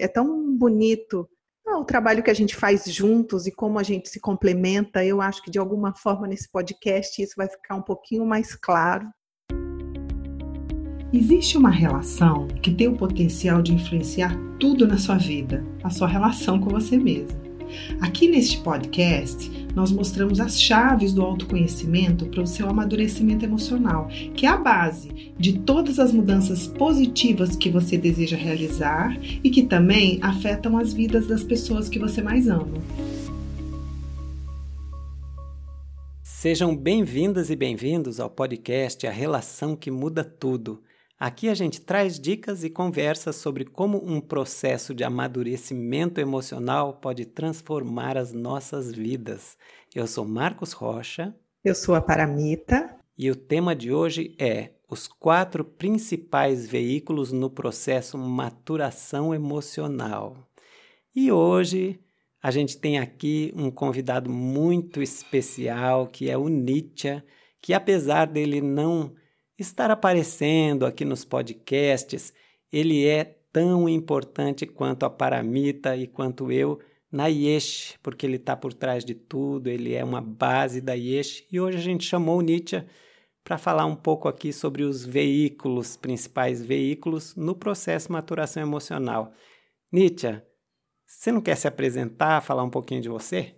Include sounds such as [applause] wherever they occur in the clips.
É tão bonito ah, o trabalho que a gente faz juntos e como a gente se complementa. Eu acho que de alguma forma nesse podcast isso vai ficar um pouquinho mais claro. Existe uma relação que tem o potencial de influenciar tudo na sua vida, a sua relação com você mesmo. Aqui neste podcast, nós mostramos as chaves do autoconhecimento para o seu amadurecimento emocional, que é a base de todas as mudanças positivas que você deseja realizar e que também afetam as vidas das pessoas que você mais ama. Sejam bem-vindas e bem-vindos ao podcast A Relação que Muda Tudo Aqui a gente traz dicas e conversas sobre como um processo de amadurecimento emocional pode transformar as nossas vidas. Eu sou Marcos Rocha. Eu sou a Paramita. E o tema de hoje é os quatro principais veículos no processo maturação emocional. E hoje a gente tem aqui um convidado muito especial que é o Nietzsche, que apesar dele não estar aparecendo aqui nos podcasts, ele é tão importante quanto a Paramita e quanto eu na Yesh, porque ele está por trás de tudo, ele é uma base da Yesh. E hoje a gente chamou Nietzsche para falar um pouco aqui sobre os veículos, principais veículos no processo de maturação emocional. Nietzsche, você não quer se apresentar, falar um pouquinho de você?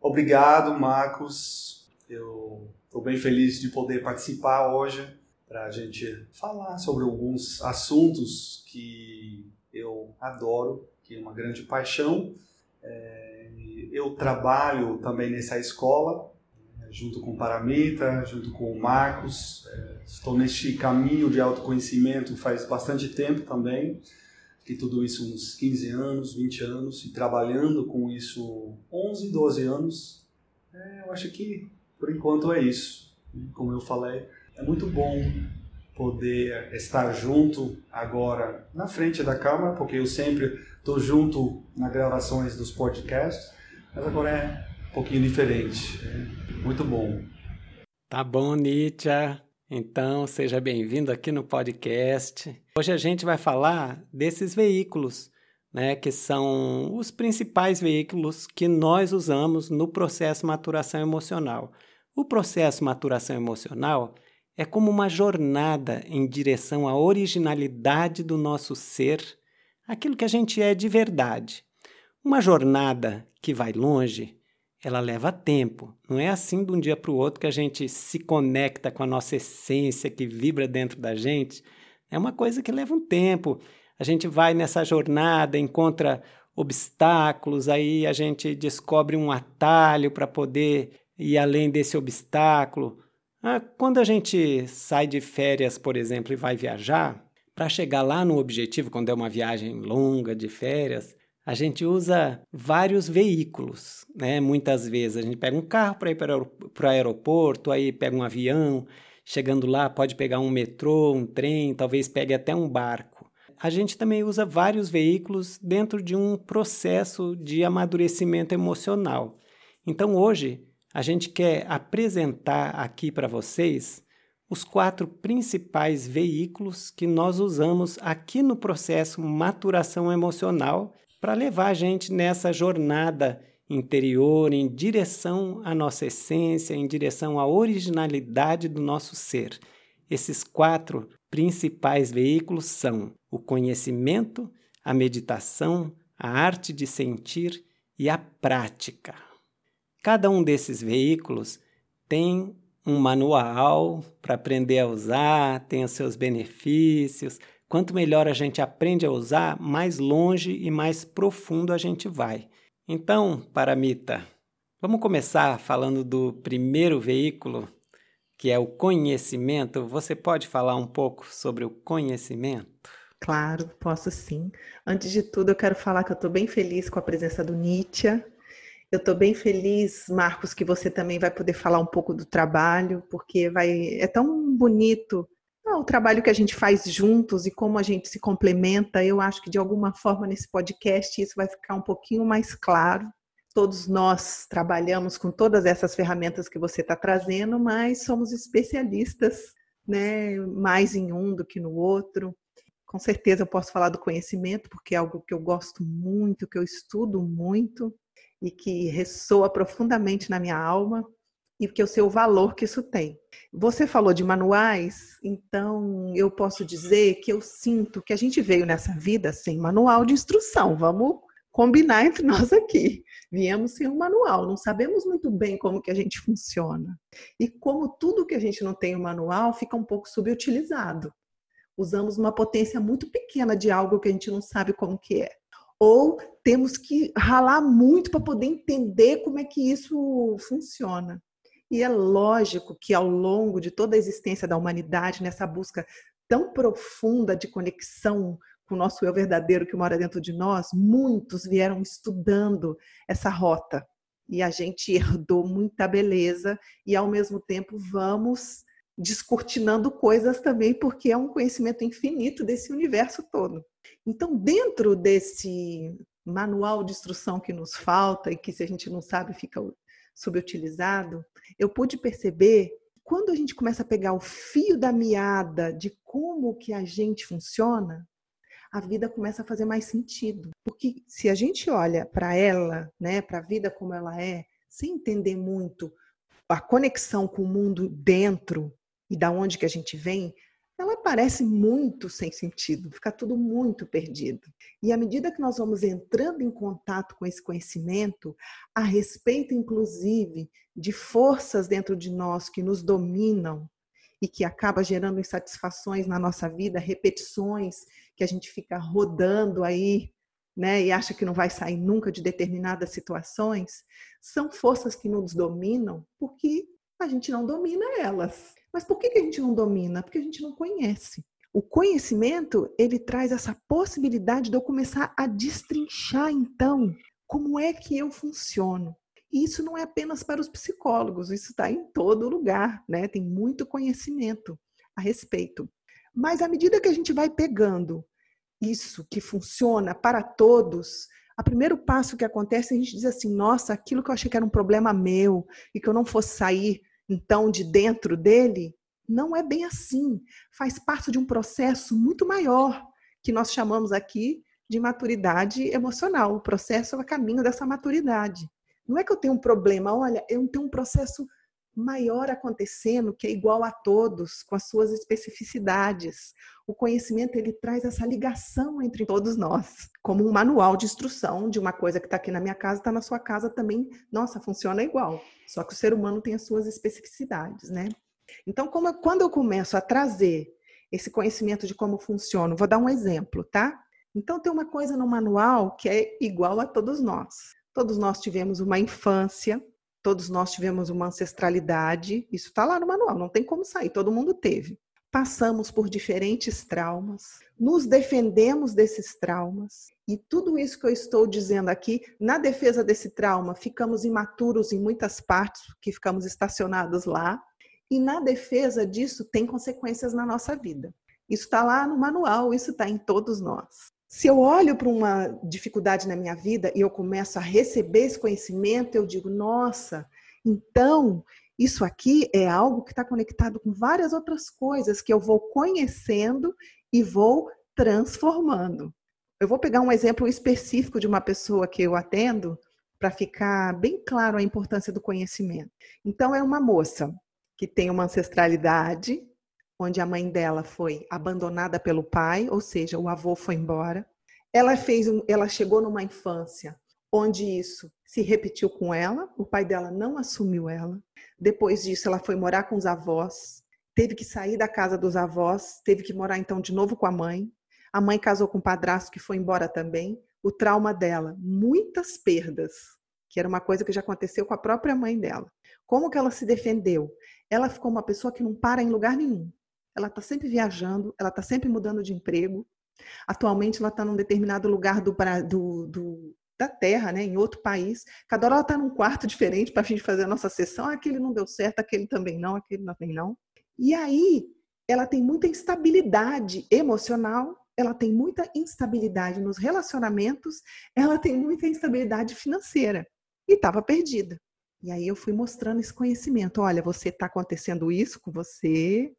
Obrigado, Marcos. Eu estou bem feliz de poder participar hoje para a gente falar sobre alguns assuntos que eu adoro, que é uma grande paixão. É, eu trabalho também nessa escola, né, junto com o Paramita, junto com o Marcos. É, estou neste caminho de autoconhecimento faz bastante tempo também, que tudo isso uns 15 anos, 20 anos, e trabalhando com isso 11, 12 anos. É, eu acho que por enquanto é isso. Como eu falei, é muito bom poder estar junto agora na frente da câmera, porque eu sempre estou junto nas gravações dos podcasts, mas agora é um pouquinho diferente. É muito bom. Tá bom, Nietzsche. Então, seja bem-vindo aqui no podcast. Hoje a gente vai falar desses veículos, né, que são os principais veículos que nós usamos no processo maturação emocional. O processo maturação emocional é como uma jornada em direção à originalidade do nosso ser, aquilo que a gente é de verdade. Uma jornada que vai longe, ela leva tempo. Não é assim de um dia para o outro que a gente se conecta com a nossa essência que vibra dentro da gente. É uma coisa que leva um tempo. A gente vai nessa jornada, encontra obstáculos, aí a gente descobre um atalho para poder ir além desse obstáculo. Ah, quando a gente sai de férias, por exemplo, e vai viajar, para chegar lá no objetivo, quando é uma viagem longa de férias, a gente usa vários veículos, né? Muitas vezes a gente pega um carro para ir para o aeroporto, aí pega um avião, chegando lá pode pegar um metrô, um trem, talvez pegue até um barco. A gente também usa vários veículos dentro de um processo de amadurecimento emocional. Então hoje a gente quer apresentar aqui para vocês os quatro principais veículos que nós usamos aqui no processo maturação emocional para levar a gente nessa jornada interior em direção à nossa essência, em direção à originalidade do nosso ser. Esses quatro principais veículos são o conhecimento, a meditação, a arte de sentir e a prática. Cada um desses veículos tem um manual para aprender a usar, tem os seus benefícios. Quanto melhor a gente aprende a usar, mais longe e mais profundo a gente vai. Então, Paramita, vamos começar falando do primeiro veículo, que é o conhecimento. Você pode falar um pouco sobre o conhecimento? Claro, posso sim. Antes de tudo, eu quero falar que eu estou bem feliz com a presença do Nietzsche eu estou bem feliz, Marcos, que você também vai poder falar um pouco do trabalho, porque vai é tão bonito ah, o trabalho que a gente faz juntos e como a gente se complementa. Eu acho que de alguma forma nesse podcast isso vai ficar um pouquinho mais claro. Todos nós trabalhamos com todas essas ferramentas que você está trazendo, mas somos especialistas, né? Mais em um do que no outro. Com certeza eu posso falar do conhecimento, porque é algo que eu gosto muito, que eu estudo muito e que ressoa profundamente na minha alma e que eu sei o valor que isso tem. Você falou de manuais, então eu posso dizer que eu sinto que a gente veio nessa vida sem manual de instrução. Vamos combinar entre nós aqui. Viemos sem um manual, não sabemos muito bem como que a gente funciona. E como tudo que a gente não tem um manual fica um pouco subutilizado. Usamos uma potência muito pequena de algo que a gente não sabe como que é. Ou temos que ralar muito para poder entender como é que isso funciona. E é lógico que ao longo de toda a existência da humanidade, nessa busca tão profunda de conexão com o nosso eu verdadeiro que mora dentro de nós, muitos vieram estudando essa rota. E a gente herdou muita beleza e ao mesmo tempo vamos descortinando coisas também, porque é um conhecimento infinito desse universo todo. Então, dentro desse manual de instrução que nos falta e que se a gente não sabe fica subutilizado, eu pude perceber quando a gente começa a pegar o fio da meada de como que a gente funciona, a vida começa a fazer mais sentido. Porque se a gente olha para ela, né, para a vida como ela é, sem entender muito a conexão com o mundo dentro e da onde que a gente vem, ela parece muito sem sentido, fica tudo muito perdido. E à medida que nós vamos entrando em contato com esse conhecimento, a respeito inclusive de forças dentro de nós que nos dominam e que acaba gerando insatisfações na nossa vida, repetições que a gente fica rodando aí, né, e acha que não vai sair nunca de determinadas situações, são forças que nos dominam porque a gente não domina elas. Mas por que, a gente não domina? Porque a gente não conhece. O conhecimento, ele traz essa possibilidade de eu começar a destrinchar, então, como é que eu funciono. E isso não é apenas para os psicólogos, isso está em todo lugar, né? Tem muito conhecimento a respeito. Mas à medida que a gente vai pegando isso que funciona para todos, o primeiro passo que acontece, a gente diz assim: nossa, aquilo que eu achei que era um problema meu e que eu não fosse sair então de dentro dele, não é bem assim. Faz parte de um processo muito maior que nós chamamos aqui de maturidade emocional. O processo é o caminho dessa maturidade. Não é que eu tenho um problema, olha, eu tenho um processo maior acontecendo que é igual a todos, com as suas especificidades. O conhecimento ele traz essa ligação entre todos nós, como um manual de instrução de uma coisa que está aqui na minha casa, está na sua casa também. Nossa, funciona igual. Só que o ser humano tem as suas especificidades, né? Então, como, quando eu começo a trazer esse conhecimento de como funciona, vou dar um exemplo, tá? Então, tem uma coisa no manual que é igual a todos nós. Todos nós tivemos uma infância Todos nós tivemos uma ancestralidade, isso está lá no manual, não tem como sair, todo mundo teve. Passamos por diferentes traumas, nos defendemos desses traumas, e tudo isso que eu estou dizendo aqui, na defesa desse trauma, ficamos imaturos em muitas partes, que ficamos estacionados lá, e na defesa disso tem consequências na nossa vida. Isso está lá no manual, isso está em todos nós. Se eu olho para uma dificuldade na minha vida e eu começo a receber esse conhecimento, eu digo, nossa, então isso aqui é algo que está conectado com várias outras coisas que eu vou conhecendo e vou transformando. Eu vou pegar um exemplo específico de uma pessoa que eu atendo para ficar bem claro a importância do conhecimento. Então, é uma moça que tem uma ancestralidade onde a mãe dela foi abandonada pelo pai, ou seja, o avô foi embora. Ela fez, ela chegou numa infância onde isso se repetiu com ela, o pai dela não assumiu ela. Depois disso, ela foi morar com os avós, teve que sair da casa dos avós, teve que morar então de novo com a mãe. A mãe casou com o padrasto que foi embora também. O trauma dela, muitas perdas, que era uma coisa que já aconteceu com a própria mãe dela. Como que ela se defendeu? Ela ficou uma pessoa que não para em lugar nenhum ela está sempre viajando, ela está sempre mudando de emprego. Atualmente ela está num determinado lugar do, do, do, da Terra, né, em outro país. Cada hora ela está num quarto diferente para a gente fazer a nossa sessão. Aquele não deu certo, aquele também não, aquele também não. E aí ela tem muita instabilidade emocional, ela tem muita instabilidade nos relacionamentos, ela tem muita instabilidade financeira. E estava perdida. E aí eu fui mostrando esse conhecimento. Olha, você está acontecendo isso com você,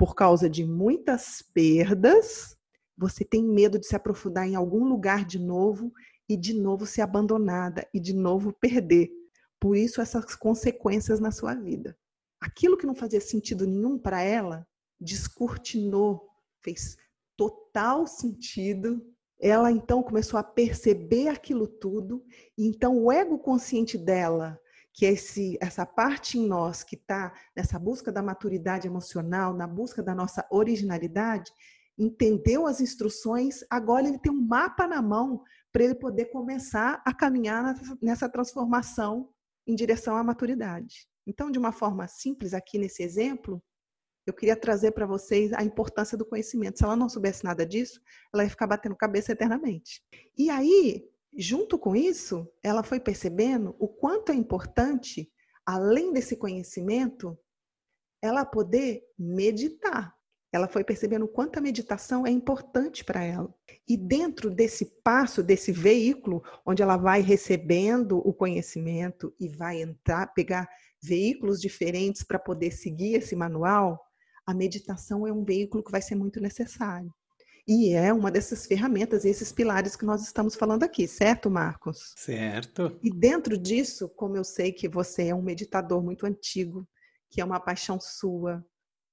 por causa de muitas perdas, você tem medo de se aprofundar em algum lugar de novo e de novo ser abandonada e de novo perder. Por isso, essas consequências na sua vida. Aquilo que não fazia sentido nenhum para ela, descortinou, fez total sentido. Ela então começou a perceber aquilo tudo, e então o ego consciente dela, que esse, essa parte em nós que está nessa busca da maturidade emocional, na busca da nossa originalidade, entendeu as instruções, agora ele tem um mapa na mão para ele poder começar a caminhar nessa transformação em direção à maturidade. Então, de uma forma simples, aqui nesse exemplo, eu queria trazer para vocês a importância do conhecimento. Se ela não soubesse nada disso, ela ia ficar batendo cabeça eternamente. E aí, junto com isso, ela foi percebendo o quanto é importante, além desse conhecimento, ela poder meditar ela foi percebendo o quanto a meditação é importante para ela. E dentro desse passo, desse veículo, onde ela vai recebendo o conhecimento e vai entrar, pegar veículos diferentes para poder seguir esse manual, a meditação é um veículo que vai ser muito necessário. E é uma dessas ferramentas, esses pilares que nós estamos falando aqui, certo, Marcos? Certo. E dentro disso, como eu sei que você é um meditador muito antigo, que é uma paixão sua,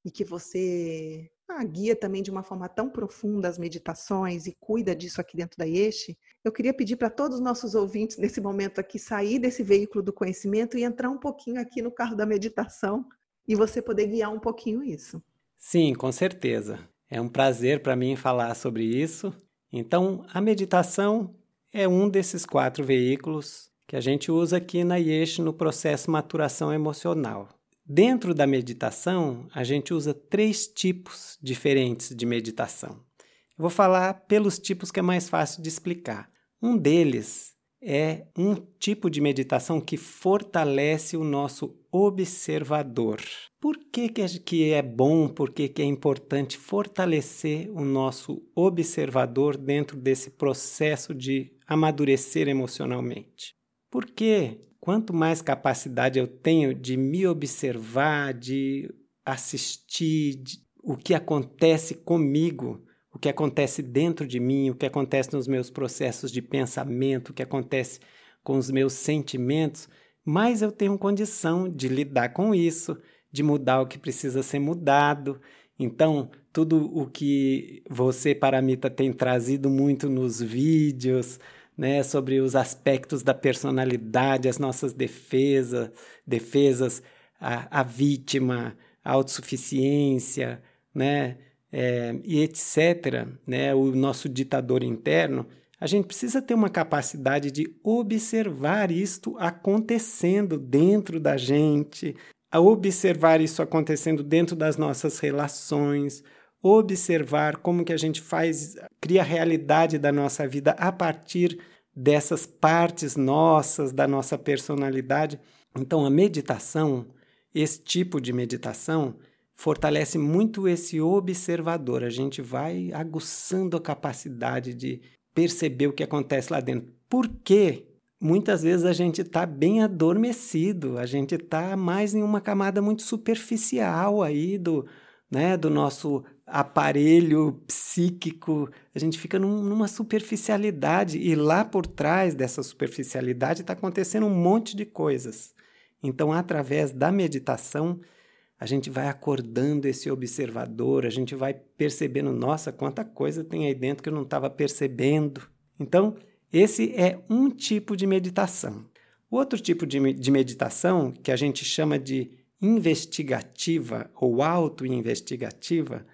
e que você ah, guia também de uma forma tão profunda as meditações e cuida disso aqui dentro da IESH, eu queria pedir para todos os nossos ouvintes nesse momento aqui sair desse veículo do conhecimento e entrar um pouquinho aqui no carro da meditação e você poder guiar um pouquinho isso. Sim, com certeza. É um prazer para mim falar sobre isso. Então, a meditação é um desses quatro veículos que a gente usa aqui na IESH no processo maturação emocional. Dentro da meditação, a gente usa três tipos diferentes de meditação. Eu vou falar pelos tipos que é mais fácil de explicar. Um deles é um tipo de meditação que fortalece o nosso observador. Por que, que é bom, por que, que é importante fortalecer o nosso observador dentro desse processo de amadurecer emocionalmente? Porque quanto mais capacidade eu tenho de me observar, de assistir de, o que acontece comigo, o que acontece dentro de mim, o que acontece nos meus processos de pensamento, o que acontece com os meus sentimentos, mais eu tenho condição de lidar com isso, de mudar o que precisa ser mudado. Então, tudo o que você, Paramita, tem trazido muito nos vídeos, né, sobre os aspectos da personalidade, as nossas defesa, defesas, a, a vítima, a autossuficiência, né, é, e etc., né, o nosso ditador interno, a gente precisa ter uma capacidade de observar isto acontecendo dentro da gente, a observar isso acontecendo dentro das nossas relações, observar como que a gente faz, cria a realidade da nossa vida a partir dessas partes nossas, da nossa personalidade. Então, a meditação, esse tipo de meditação, fortalece muito esse observador. A gente vai aguçando a capacidade de perceber o que acontece lá dentro. Por quê? Muitas vezes a gente está bem adormecido, a gente está mais em uma camada muito superficial aí do, né, do nosso aparelho psíquico, a gente fica num, numa superficialidade e lá por trás dessa superficialidade está acontecendo um monte de coisas. Então, através da meditação, a gente vai acordando esse observador, a gente vai percebendo, nossa, quanta coisa tem aí dentro que eu não estava percebendo. Então, esse é um tipo de meditação. O outro tipo de, de meditação, que a gente chama de investigativa ou auto-investigativa,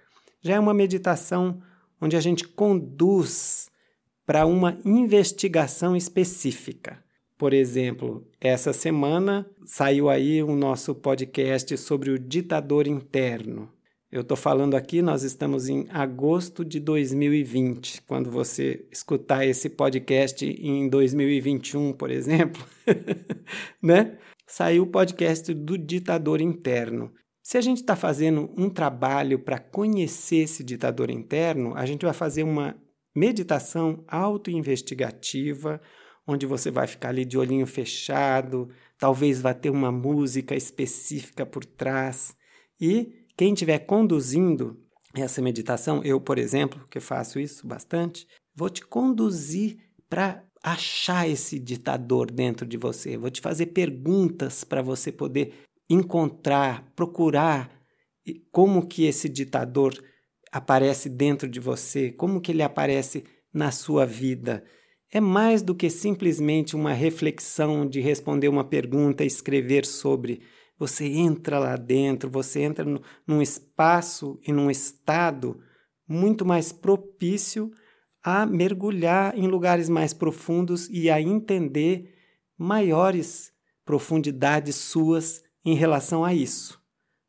já é uma meditação onde a gente conduz para uma investigação específica. Por exemplo, essa semana saiu aí o nosso podcast sobre o ditador interno. Eu estou falando aqui, nós estamos em agosto de 2020. Quando você escutar esse podcast em 2021, por exemplo, [laughs] né? Saiu o podcast do ditador interno. Se a gente está fazendo um trabalho para conhecer esse ditador interno, a gente vai fazer uma meditação autoinvestigativa, onde você vai ficar ali de olhinho fechado, talvez vá ter uma música específica por trás. E quem estiver conduzindo essa meditação, eu, por exemplo, que faço isso bastante, vou te conduzir para achar esse ditador dentro de você. Vou te fazer perguntas para você poder encontrar, procurar como que esse ditador aparece dentro de você, como que ele aparece na sua vida. É mais do que simplesmente uma reflexão de responder uma pergunta escrever sobre. Você entra lá dentro, você entra no, num espaço e num estado muito mais propício a mergulhar em lugares mais profundos e a entender maiores profundidades suas em relação a isso,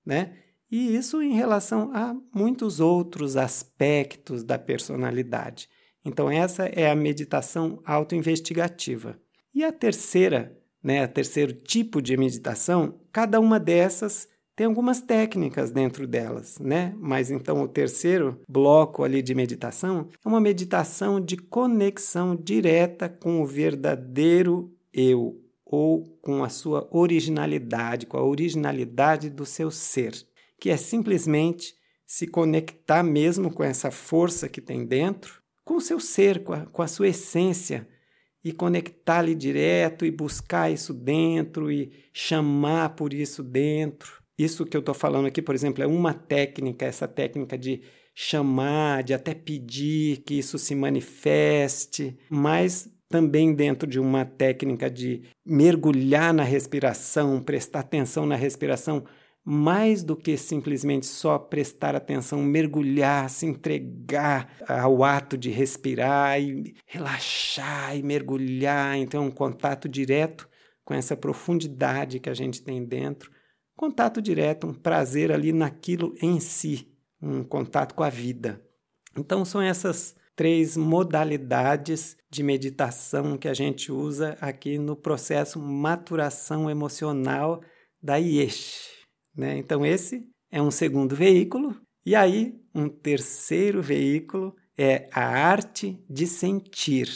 né? E isso em relação a muitos outros aspectos da personalidade. Então essa é a meditação autoinvestigativa. E a terceira, né, o terceiro tipo de meditação, cada uma dessas tem algumas técnicas dentro delas, né? Mas então o terceiro bloco ali de meditação é uma meditação de conexão direta com o verdadeiro eu ou com a sua originalidade, com a originalidade do seu ser, que é simplesmente se conectar mesmo com essa força que tem dentro, com o seu ser, com a, com a sua essência, e conectar ali direto e buscar isso dentro e chamar por isso dentro. Isso que eu estou falando aqui, por exemplo, é uma técnica, essa técnica de chamar, de até pedir que isso se manifeste, mas também dentro de uma técnica de mergulhar na respiração, prestar atenção na respiração, mais do que simplesmente só prestar atenção, mergulhar, se entregar ao ato de respirar e relaxar e mergulhar, então é um contato direto com essa profundidade que a gente tem dentro Contato direto, um prazer ali naquilo em si, um contato com a vida. Então, são essas três modalidades de meditação que a gente usa aqui no processo maturação emocional da IESH. Né? Então, esse é um segundo veículo. E aí, um terceiro veículo é a arte de sentir.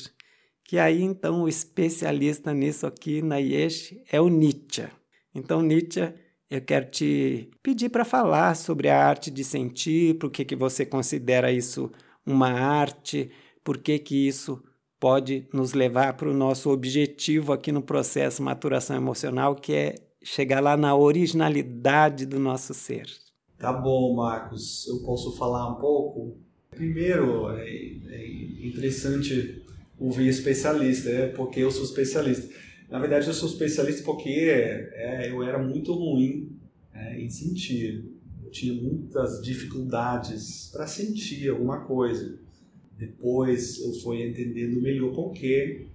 Que aí, então, o especialista nisso aqui na IESH é o Nietzsche. Então, Nietzsche eu quero te pedir para falar sobre a arte de sentir, por que, que você considera isso uma arte, por que, que isso pode nos levar para o nosso objetivo aqui no processo maturação emocional, que é chegar lá na originalidade do nosso ser. Tá bom, Marcos. Eu posso falar um pouco? Primeiro, é, é interessante ouvir especialista, é porque eu sou especialista. Na verdade, eu sou especialista porque é, eu era muito ruim é, em sentir. Eu tinha muitas dificuldades para sentir alguma coisa. Depois eu fui entendendo melhor por quê.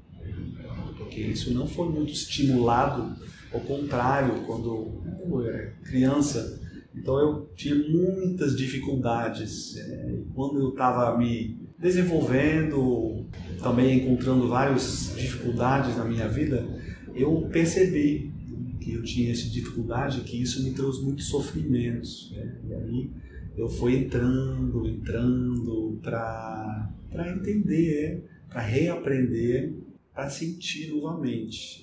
Porque isso não foi muito estimulado, ao contrário, quando eu era criança. Então eu tinha muitas dificuldades. É, quando eu estava me desenvolvendo, também encontrando várias dificuldades na minha vida, eu percebi que eu tinha essa dificuldade, que isso me trouxe muitos sofrimentos. Né? E aí eu fui entrando, entrando para entender, para reaprender, para sentir novamente.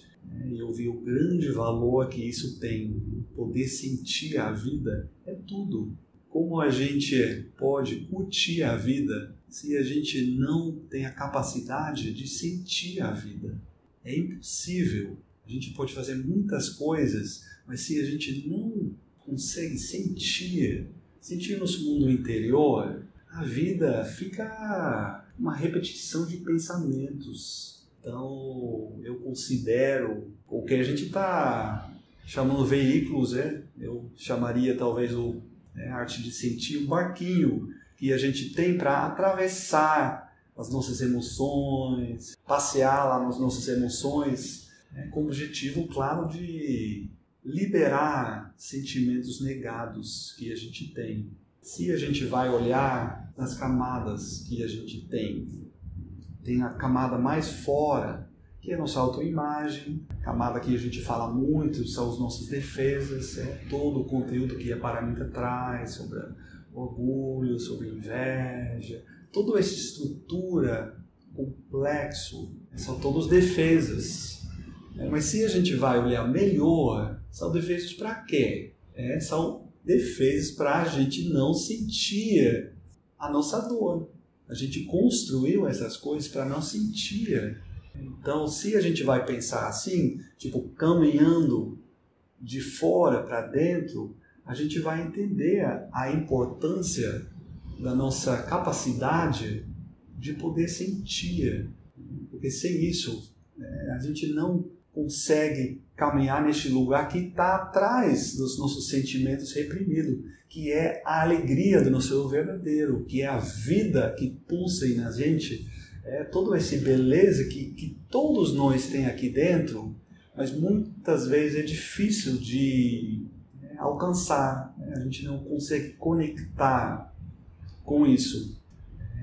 Eu vi o grande valor que isso tem. Poder sentir a vida é tudo. Como a gente pode curtir a vida se a gente não tem a capacidade de sentir a vida? É impossível. A gente pode fazer muitas coisas, mas se a gente não consegue sentir, sentir nosso mundo interior, a vida fica uma repetição de pensamentos. Então, eu considero o que a gente está chamando veículos, é? eu chamaria talvez o é, arte de sentir um barquinho que a gente tem para atravessar as nossas emoções, passear lá nas nossas emoções, né, com o objetivo, claro, de liberar sentimentos negados que a gente tem. Se a gente vai olhar nas camadas que a gente tem, tem a camada mais fora, que é a nossa autoimagem, camada que a gente fala muito, são as nossas defesas, é todo o conteúdo que a Paramita traz sobre orgulho, sobre inveja, toda essa estrutura complexo são todos defesas. É, mas se a gente vai olhar melhor, são defesas para quê? É, são defesas para a gente não sentir a nossa dor. A gente construiu essas coisas para não sentir. Então, se a gente vai pensar assim, tipo, caminhando de fora para dentro, a gente vai entender a importância da nossa capacidade de poder sentir. Porque sem isso, é, a gente não consegue caminhar neste lugar que está atrás dos nossos sentimentos reprimidos, que é a alegria do nosso verdadeiro, que é a vida que pulsa aí na gente, é toda essa beleza que, que todos nós tem aqui dentro, mas muitas vezes é difícil de é, alcançar, né? a gente não consegue conectar com isso.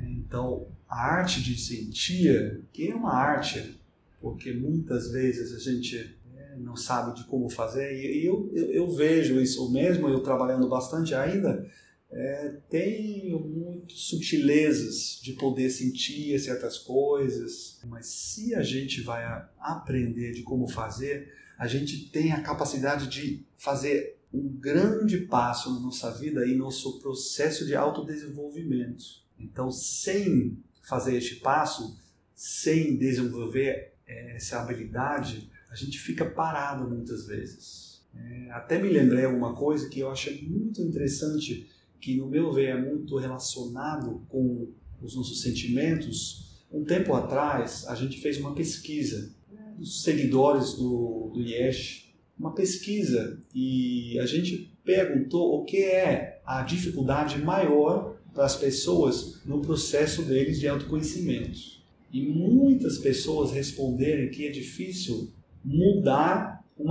Então, a arte de sentir, que é uma arte, porque muitas vezes a gente não sabe de como fazer, e eu, eu, eu vejo isso mesmo, eu trabalhando bastante ainda, é, tenho muitas sutilezas de poder sentir certas coisas, mas se a gente vai aprender de como fazer, a gente tem a capacidade de fazer um grande passo na nossa vida e nosso processo de autodesenvolvimento. Então, sem fazer este passo, sem desenvolver é, essa habilidade, gente fica parado muitas vezes. É, até me lembrei uma coisa que eu achei muito interessante, que no meu ver é muito relacionado com os nossos sentimentos. Um tempo atrás, a gente fez uma pesquisa dos seguidores do, do IES, uma pesquisa, e a gente perguntou o que é a dificuldade maior para as pessoas no processo deles de autoconhecimento. E muitas pessoas responderem que é difícil mudar um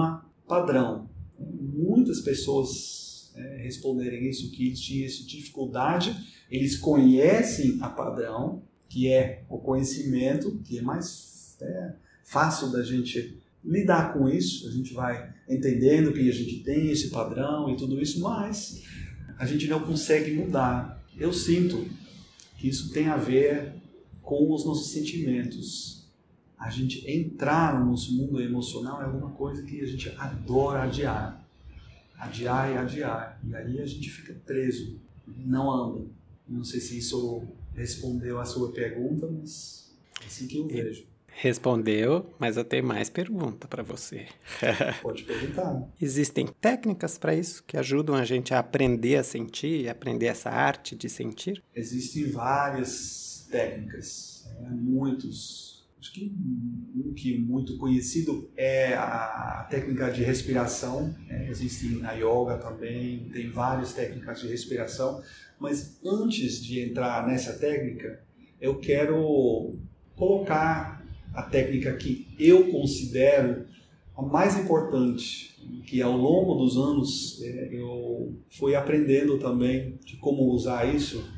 padrão. Muitas pessoas é, responderem isso, que eles tinham essa dificuldade, eles conhecem a padrão, que é o conhecimento, que é mais é, fácil da gente lidar com isso, a gente vai entendendo que a gente tem esse padrão e tudo isso, mas a gente não consegue mudar. Eu sinto que isso tem a ver com os nossos sentimentos. A gente entrar no nosso mundo emocional é alguma coisa que a gente adora adiar. Adiar e adiar. E aí a gente fica preso, não anda. Não sei se isso respondeu a sua pergunta, mas é assim que eu vejo. Respondeu, mas eu tenho mais pergunta para você. [laughs] Pode perguntar. Existem técnicas para isso que ajudam a gente a aprender a sentir, aprender essa arte de sentir? Existem várias técnicas, é, muitos. Acho que um que é muito conhecido é a técnica de respiração. É, existe na yoga também, tem várias técnicas de respiração. Mas antes de entrar nessa técnica, eu quero colocar a técnica que eu considero a mais importante, que ao longo dos anos é, eu fui aprendendo também de como usar isso,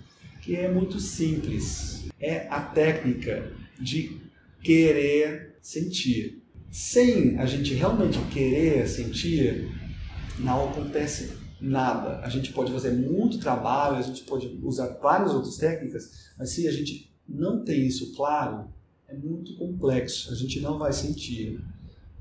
que é muito simples. É a técnica de querer sentir. Sem a gente realmente querer sentir, não acontece nada. A gente pode fazer muito trabalho, a gente pode usar várias outras técnicas, mas se a gente não tem isso claro, é muito complexo, a gente não vai sentir.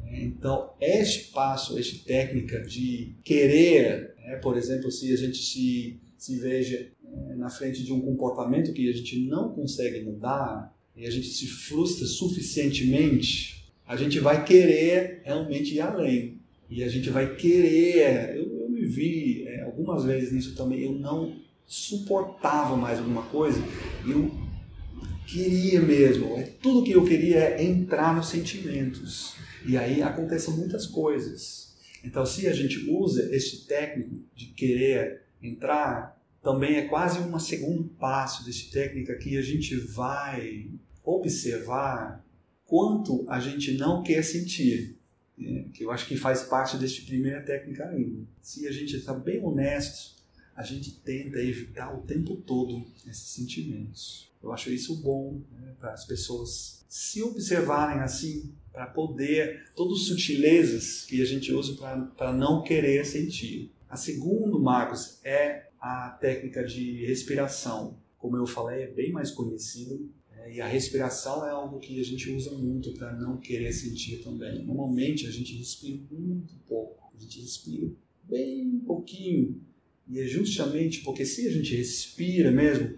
Então, este passo, esta técnica de querer, né, por exemplo, se a gente se, se veja é, na frente de um comportamento que a gente não consegue mudar e a gente se frustra suficientemente, a gente vai querer realmente ir além. E a gente vai querer. Eu, eu me vi é, algumas vezes nisso também, eu não suportava mais alguma coisa, eu queria mesmo. É, tudo que eu queria é entrar nos sentimentos. E aí acontecem muitas coisas. Então, se a gente usa esse técnico de querer entrar, também é quase um segundo passo desse técnica que a gente vai observar quanto a gente não quer sentir. Né? Que eu acho que faz parte dessa primeira técnica ainda. Se a gente está bem honesto, a gente tenta evitar o tempo todo esses sentimentos. Eu acho isso bom né, para as pessoas se observarem assim, para poder, todas as sutilezas que a gente usa para não querer sentir. A segunda, Marcos, é a técnica de respiração. Como eu falei, é bem mais conhecido. E a respiração é algo que a gente usa muito para não querer sentir também. Normalmente a gente respira muito pouco. A gente respira bem pouquinho E é justamente porque se a gente respira mesmo,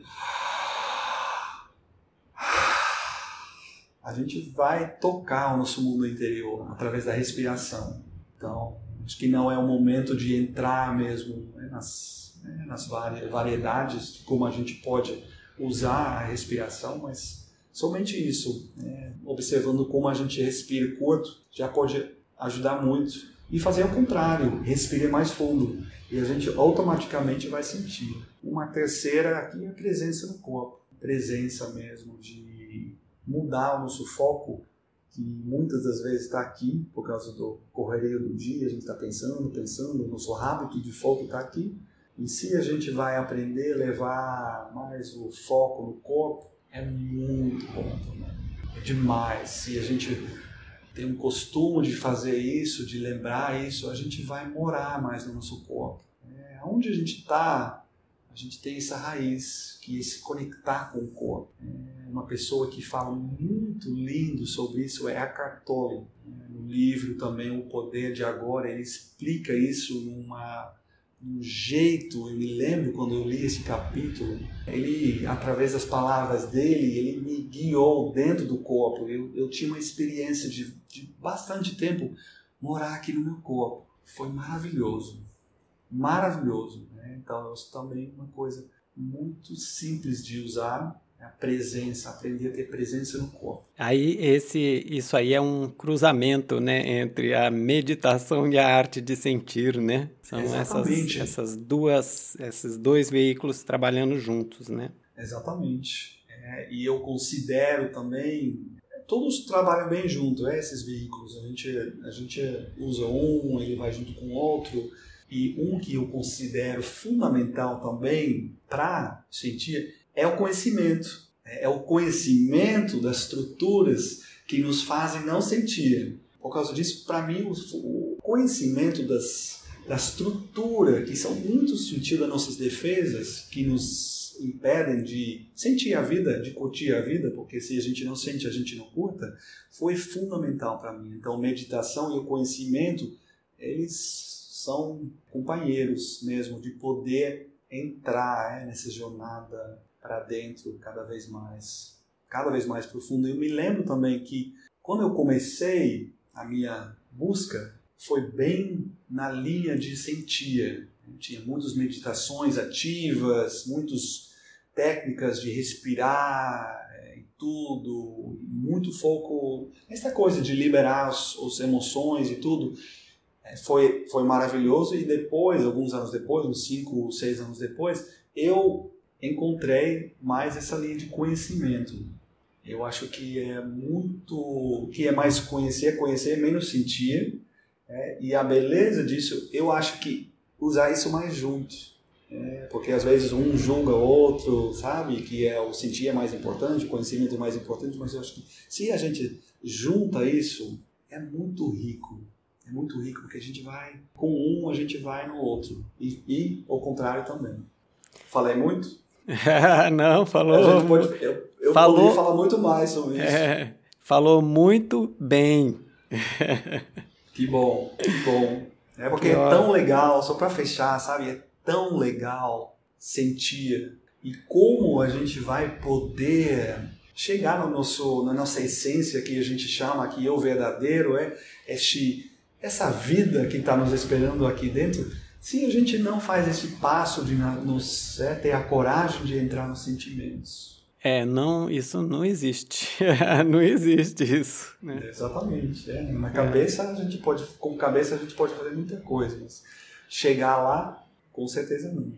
a gente vai tocar o nosso mundo interior através da respiração. Então, acho que não é o momento de entrar mesmo né, nas, né, nas variedades de como a gente pode usar a respiração, mas somente isso, né, observando como a gente respira curto, já pode ajudar muito. E fazer o contrário, respire mais fundo e a gente automaticamente vai sentir. Uma terceira aqui é a presença no corpo, presença mesmo de mudar o nosso foco, que muitas das vezes está aqui por causa do correrio do dia, a gente está pensando, pensando, o nosso hábito de foco está aqui. E se a gente vai aprender a levar mais o foco no corpo, é muito bom também. É demais. Se a gente tem um costume de fazer isso, de lembrar isso, a gente vai morar mais no nosso corpo. É, onde a gente está, a gente tem essa raiz, que é se conectar com o corpo. É, uma pessoa que fala muito lindo sobre isso é a Cartoli. É, no livro também O Poder de Agora, ele explica isso numa um jeito, eu me lembro quando eu li esse capítulo, ele, através das palavras dele, ele me guiou dentro do corpo. Eu, eu tinha uma experiência de, de bastante tempo morar aqui no meu corpo. Foi maravilhoso, maravilhoso. Né? Então, isso também é uma coisa muito simples de usar, a presença, aprender a ter presença no corpo. Aí esse, isso aí é um cruzamento, né, entre a meditação e a arte de sentir, né? São essas, essas duas, esses dois veículos trabalhando juntos, né? Exatamente. É, e eu considero também todos trabalham bem junto, é, esses veículos. A gente, a gente usa um, ele vai junto com o outro. E um que eu considero fundamental também para sentir é o conhecimento. É o conhecimento das estruturas que nos fazem não sentir. Por causa disso, para mim, o conhecimento das, da estrutura, que são muito sutis das nossas defesas, que nos impedem de sentir a vida, de curtir a vida, porque se a gente não sente, a gente não curta, foi fundamental para mim. Então, meditação e o conhecimento, eles são companheiros mesmo de poder entrar é, nessa jornada para dentro cada vez mais, cada vez mais profundo. Eu me lembro também que quando eu comecei a minha busca, foi bem na linha de sentir. Tinha muitas meditações ativas, muitas técnicas de respirar é, e tudo, muito foco essa coisa de liberar as, as emoções e tudo. É, foi, foi maravilhoso e depois, alguns anos depois, uns 5, 6 anos depois, eu encontrei mais essa linha de conhecimento. Eu acho que é muito, que é mais conhecer, conhecer menos sentir, é, e a beleza disso, eu acho que usar isso mais junto, é, porque às vezes um julga o outro, sabe, que é o sentir é mais importante, o conhecimento é mais importante, mas eu acho que se a gente junta isso, é muito rico, é muito rico porque a gente vai com um, a gente vai no outro e, e contrário também. Falei muito? [laughs] não, falou. Pode, eu eu falou, falar muito mais sobre isso. É, falou muito bem. [laughs] que bom, que bom. É porque que é tão legal, só para fechar, sabe? É tão legal sentir e como a gente vai poder chegar no nosso, na nossa essência que a gente chama aqui o verdadeiro é este, essa vida que está nos esperando aqui dentro se a gente não faz esse passo de nos, é, ter a coragem de entrar nos sentimentos. É, não, isso não existe. [laughs] não existe isso. Né? Exatamente. É. Na cabeça a gente pode, com cabeça a gente pode fazer muita coisa, mas chegar lá, com certeza não.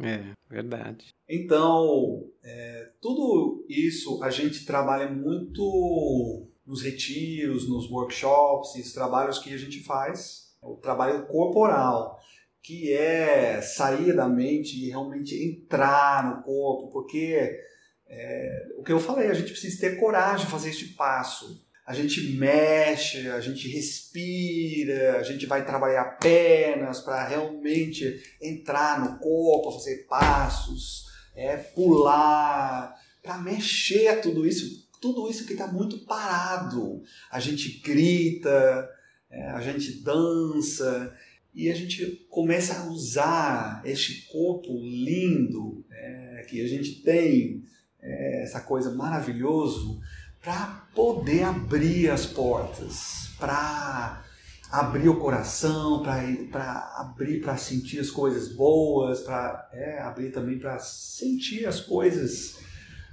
É, verdade. Então, é, tudo isso a gente trabalha muito nos retiros, nos workshops, os trabalhos que a gente faz, o trabalho corporal que é sair da mente e realmente entrar no corpo, porque é, o que eu falei, a gente precisa ter coragem de fazer este passo. A gente mexe, a gente respira, a gente vai trabalhar pernas para realmente entrar no corpo, fazer passos, é, pular, para mexer tudo isso, tudo isso que está muito parado. A gente grita, é, a gente dança, e a gente começa a usar este corpo lindo é, que a gente tem, é, essa coisa maravilhosa, para poder abrir as portas, para abrir o coração, para abrir para sentir as coisas boas, para é, abrir também para sentir as coisas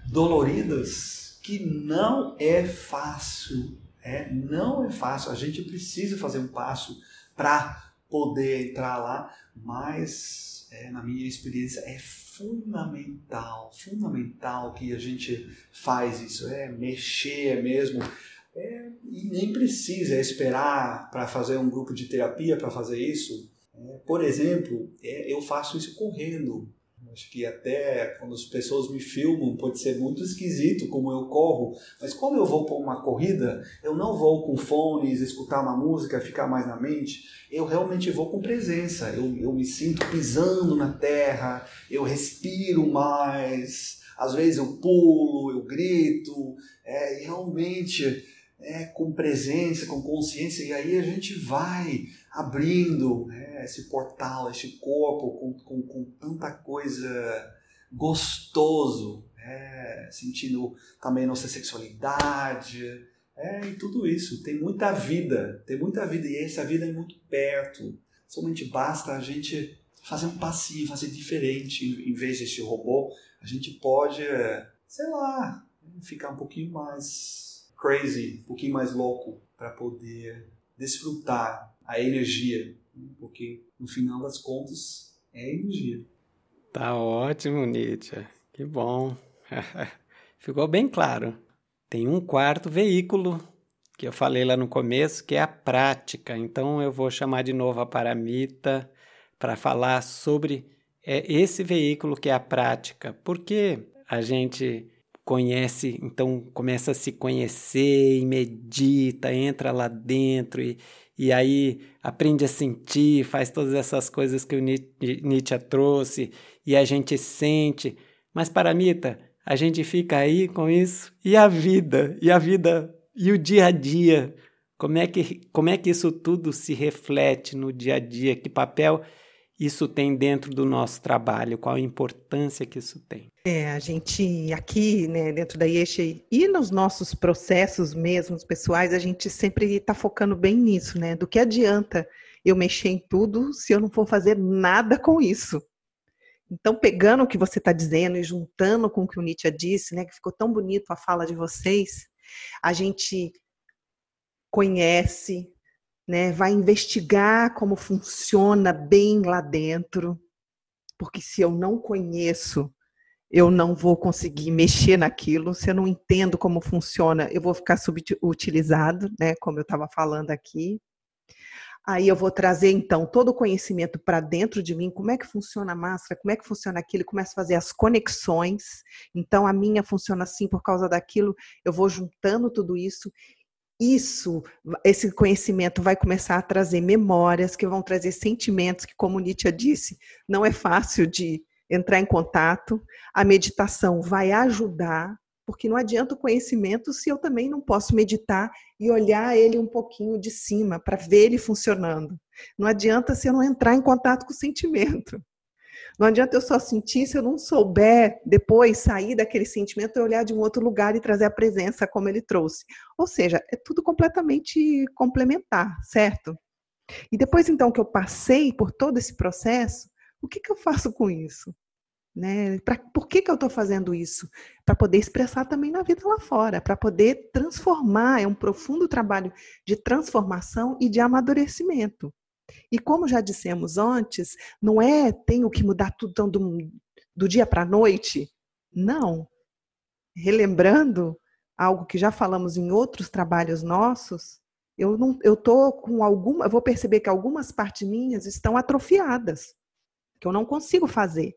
doloridas, que não é fácil. É, não é fácil. A gente precisa fazer um passo para poder entrar lá, mas é, na minha experiência é fundamental, fundamental que a gente faz isso, é mexer mesmo. É, e nem precisa esperar para fazer um grupo de terapia para fazer isso. É, por exemplo, é, eu faço isso correndo. Acho que até quando as pessoas me filmam pode ser muito esquisito como eu corro, mas como eu vou para uma corrida, eu não vou com fones, escutar uma música, ficar mais na mente, eu realmente vou com presença, eu, eu me sinto pisando na terra, eu respiro mais, às vezes eu pulo, eu grito, é, realmente é, com presença, com consciência, e aí a gente vai abrindo é, esse portal, esse corpo com, com, com tanta coisa gostoso, é, sentindo também nossa sexualidade, é, e tudo isso. Tem muita vida, tem muita vida, e essa vida é muito perto. Somente basta a gente fazer um passinho, fazer diferente, em vez desse robô, a gente pode, sei lá, ficar um pouquinho mais crazy, um pouquinho mais louco, para poder desfrutar a energia, porque no final das contas é energia. Tá ótimo, Nietzsche. Que bom. [laughs] Ficou bem claro. Tem um quarto veículo que eu falei lá no começo, que é a prática. Então eu vou chamar de novo a Paramita para falar sobre é, esse veículo que é a prática. Porque a gente conhece, então começa a se conhecer e medita, entra lá dentro e, e aí aprende a sentir, faz todas essas coisas que o Nietzsche trouxe e a gente sente. Mas, Paramita, a gente fica aí com isso e a vida, e a vida, e o dia a dia. Como é que, como é que isso tudo se reflete no dia a dia? Que papel isso tem dentro do nosso trabalho? Qual a importância que isso tem? É, a gente aqui, né, dentro da IESHE e nos nossos processos mesmos pessoais, a gente sempre está focando bem nisso, né? Do que adianta eu mexer em tudo se eu não for fazer nada com isso? Então, pegando o que você está dizendo e juntando com o que o Nietzsche disse, né, que ficou tão bonito a fala de vocês, a gente conhece, né, vai investigar como funciona bem lá dentro, porque se eu não conheço, eu não vou conseguir mexer naquilo, se eu não entendo como funciona, eu vou ficar subutilizado, né, como eu estava falando aqui. Aí eu vou trazer então todo o conhecimento para dentro de mim, como é que funciona a máscara, como é que funciona aquilo, começo a fazer as conexões. Então a minha funciona assim por causa daquilo, eu vou juntando tudo isso isso, esse conhecimento vai começar a trazer memórias, que vão trazer sentimentos, que, como Nietzsche disse, não é fácil de entrar em contato. A meditação vai ajudar, porque não adianta o conhecimento se eu também não posso meditar e olhar ele um pouquinho de cima para ver ele funcionando. Não adianta se eu não entrar em contato com o sentimento. Não adianta eu só sentir se eu não souber depois sair daquele sentimento e olhar de um outro lugar e trazer a presença como ele trouxe. Ou seja, é tudo completamente complementar, certo? E depois então que eu passei por todo esse processo, o que, que eu faço com isso? Né? Pra, por que, que eu estou fazendo isso? Para poder expressar também na vida lá fora, para poder transformar. É um profundo trabalho de transformação e de amadurecimento. E como já dissemos antes, não é tenho que mudar tudo então, do, do dia para a noite. Não. Relembrando algo que já falamos em outros trabalhos nossos, eu não, eu tô com alguma, eu vou perceber que algumas partes minhas estão atrofiadas, que eu não consigo fazer.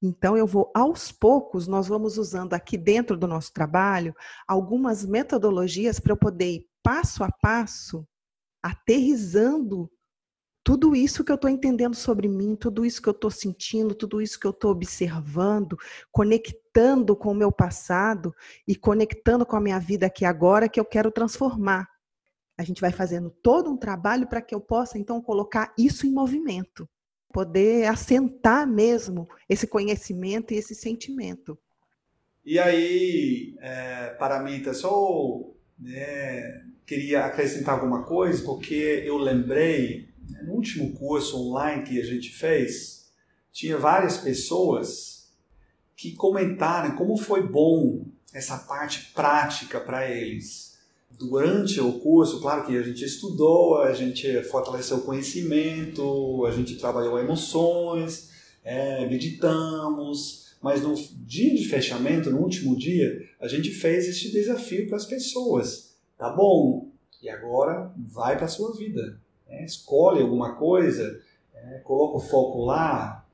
Então eu vou aos poucos, nós vamos usando aqui dentro do nosso trabalho algumas metodologias para eu poder ir passo a passo aterrizando tudo isso que eu estou entendendo sobre mim, tudo isso que eu estou sentindo, tudo isso que eu estou observando, conectando com o meu passado e conectando com a minha vida aqui agora que eu quero transformar. A gente vai fazendo todo um trabalho para que eu possa, então, colocar isso em movimento, poder assentar mesmo esse conhecimento e esse sentimento. E aí, é, Paramita, só né, queria acrescentar alguma coisa, porque eu lembrei, no último curso online que a gente fez, tinha várias pessoas que comentaram como foi bom essa parte prática para eles durante o curso, claro que a gente estudou, a gente fortaleceu o conhecimento, a gente trabalhou emoções, é, meditamos, mas no dia de fechamento, no último dia, a gente fez este desafio para as pessoas. Tá bom, e agora vai para a sua vida. Né? Escolhe alguma coisa, é, coloca o foco lá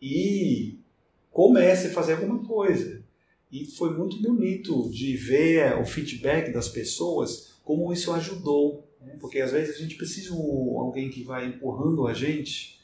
e comece a fazer alguma coisa. E foi muito bonito de ver o feedback das pessoas, como isso ajudou. Né? Porque às vezes a gente precisa de alguém que vai empurrando a gente.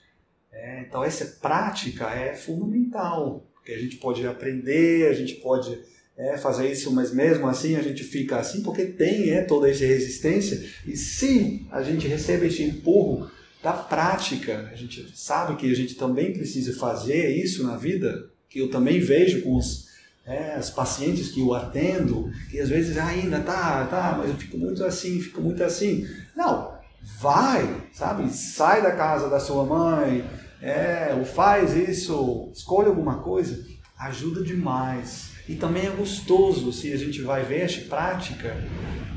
É, então essa prática é fundamental, porque a gente pode aprender, a gente pode é, fazer isso, mas mesmo assim a gente fica assim, porque tem é, toda essa resistência. E se a gente recebe esse empurro da prática, a gente sabe que a gente também precisa fazer isso na vida, que eu também vejo com os é, as pacientes que eu atendo, que às vezes ah, ainda tá, tá, mas eu fico muito assim, fico muito assim. Não, vai, sabe? Sai da casa da sua mãe, é, ou faz isso, escolhe alguma coisa, ajuda demais. E também é gostoso se a gente vai ver essa prática,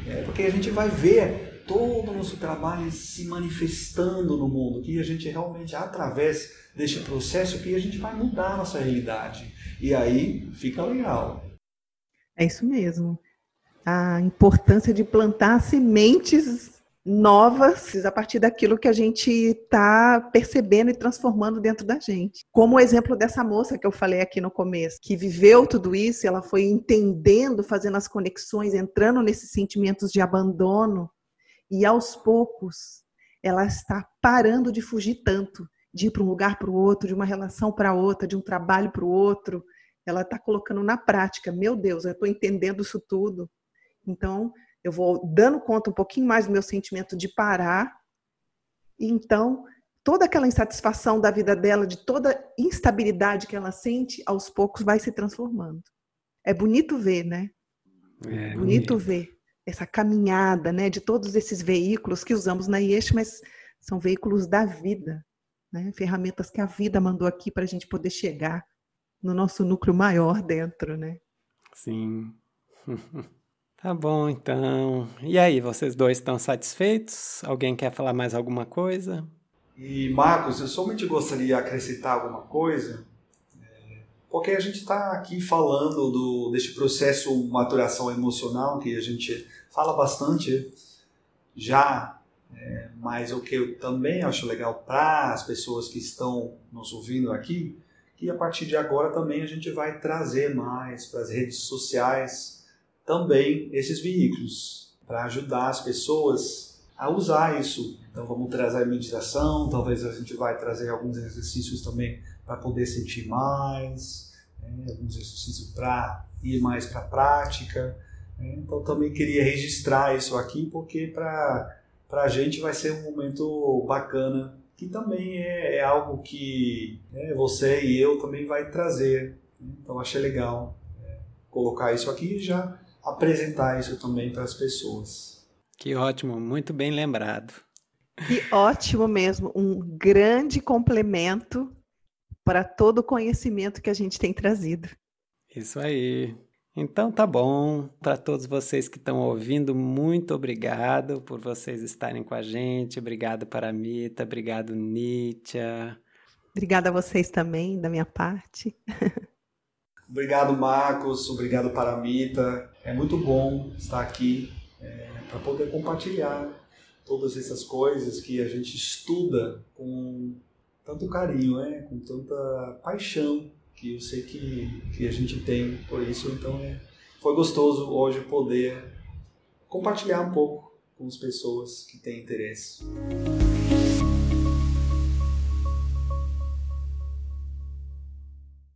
é, porque a gente vai ver todo o nosso trabalho se manifestando no mundo, que a gente realmente, através deste processo, que a gente vai mudar a nossa realidade. E aí fica legal. É isso mesmo. A importância de plantar sementes novas a partir daquilo que a gente está percebendo e transformando dentro da gente. Como o exemplo dessa moça que eu falei aqui no começo, que viveu tudo isso, ela foi entendendo, fazendo as conexões, entrando nesses sentimentos de abandono, e aos poucos ela está parando de fugir tanto, de ir para um lugar para o outro, de uma relação para outra, de um trabalho para o outro, ela está colocando na prática. Meu Deus, eu estou entendendo isso tudo. Então, eu vou dando conta um pouquinho mais do meu sentimento de parar. E então, toda aquela insatisfação da vida dela, de toda instabilidade que ela sente, aos poucos vai se transformando. É bonito ver, né? É bonito ver essa caminhada, né, de todos esses veículos que usamos na IESH, mas são veículos da vida, né? Ferramentas que a vida mandou aqui para a gente poder chegar no nosso núcleo maior dentro, né? Sim. [laughs] tá bom, então. E aí, vocês dois estão satisfeitos? Alguém quer falar mais alguma coisa? E Marcos, eu somente gostaria de acrescentar alguma coisa, é, porque a gente está aqui falando do, deste processo maturação emocional que a gente fala bastante já, é, mas o que eu também acho legal para as pessoas que estão nos ouvindo aqui e a partir de agora também a gente vai trazer mais para as redes sociais também esses veículos para ajudar as pessoas a usar isso. Então vamos trazer meditação, talvez a gente vai trazer alguns exercícios também para poder sentir mais, né? alguns exercícios para ir mais para a prática. Né? Então também queria registrar isso aqui porque para a gente vai ser um momento bacana que também é, é algo que né, você e eu também vai trazer. Então achei legal é, colocar isso aqui já apresentar isso também para as pessoas. Que ótimo, muito bem lembrado. Que ótimo mesmo, um grande complemento para todo o conhecimento que a gente tem trazido. Isso aí. Então tá bom. Para todos vocês que estão ouvindo, muito obrigado por vocês estarem com a gente. Obrigado para a Mita, obrigado Nítia. Obrigada a vocês também, da minha parte. [laughs] obrigado, Marcos. Obrigado para a Mita. É muito bom estar aqui é, para poder compartilhar todas essas coisas que a gente estuda com tanto carinho, né? com tanta paixão que eu sei que, que a gente tem por isso. Então é, foi gostoso hoje poder compartilhar um pouco com as pessoas que têm interesse.